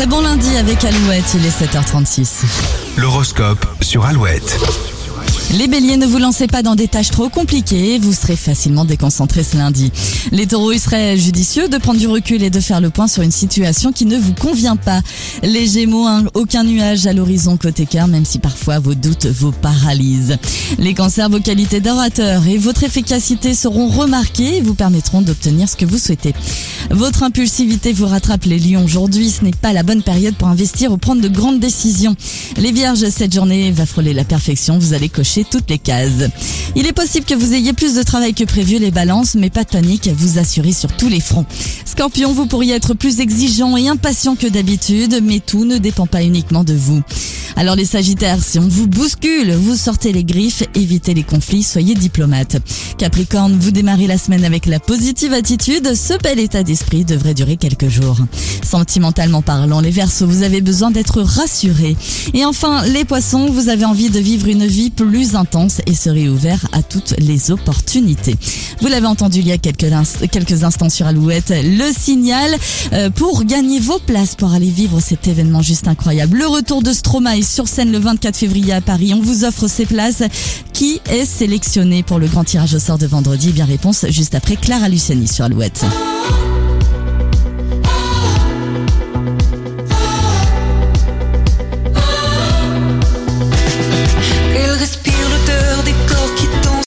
Très bon lundi avec Alouette, il est 7h36. L'horoscope sur Alouette. Les béliers, ne vous lancez pas dans des tâches trop compliquées, vous serez facilement déconcentrés ce lundi. Les taureaux, il serait judicieux de prendre du recul et de faire le point sur une situation qui ne vous convient pas. Les gémeaux, hein, aucun nuage à l'horizon côté cœur, même si parfois vos doutes vous paralysent. Les cancers, vos qualités d'orateur et votre efficacité seront remarquées et vous permettront d'obtenir ce que vous souhaitez. Votre impulsivité vous rattrape les lions. Aujourd'hui, ce n'est pas la bonne période pour investir ou prendre de grandes décisions. Les vierges, cette journée va frôler la perfection, vous allez cocher toutes les cases. Il est possible que vous ayez plus de travail que prévu les balances, mais pas de panique, vous assurez sur tous les fronts. Scorpion, vous pourriez être plus exigeant et impatient que d'habitude, mais tout ne dépend pas uniquement de vous. Alors les Sagittaires, si on vous bouscule, vous sortez les griffes, évitez les conflits, soyez diplomate. Capricorne, vous démarrez la semaine avec la positive attitude, ce bel état d'esprit devrait durer quelques jours. Sentimentalement parlant, les Verseaux, vous avez besoin d'être rassurés. Et enfin, les Poissons, vous avez envie de vivre une vie plus intense et serez ouvert à toutes les opportunités. Vous l'avez entendu il y a quelques, quelques instants sur Alouette, le signal euh, pour gagner vos places pour aller vivre cet événement juste incroyable. Le retour de Stromae sur scène le 24 février à Paris. On vous offre ces places. Qui est sélectionné pour le grand tirage au sort de vendredi? Bien réponse juste après Clara Luciani sur Alouette.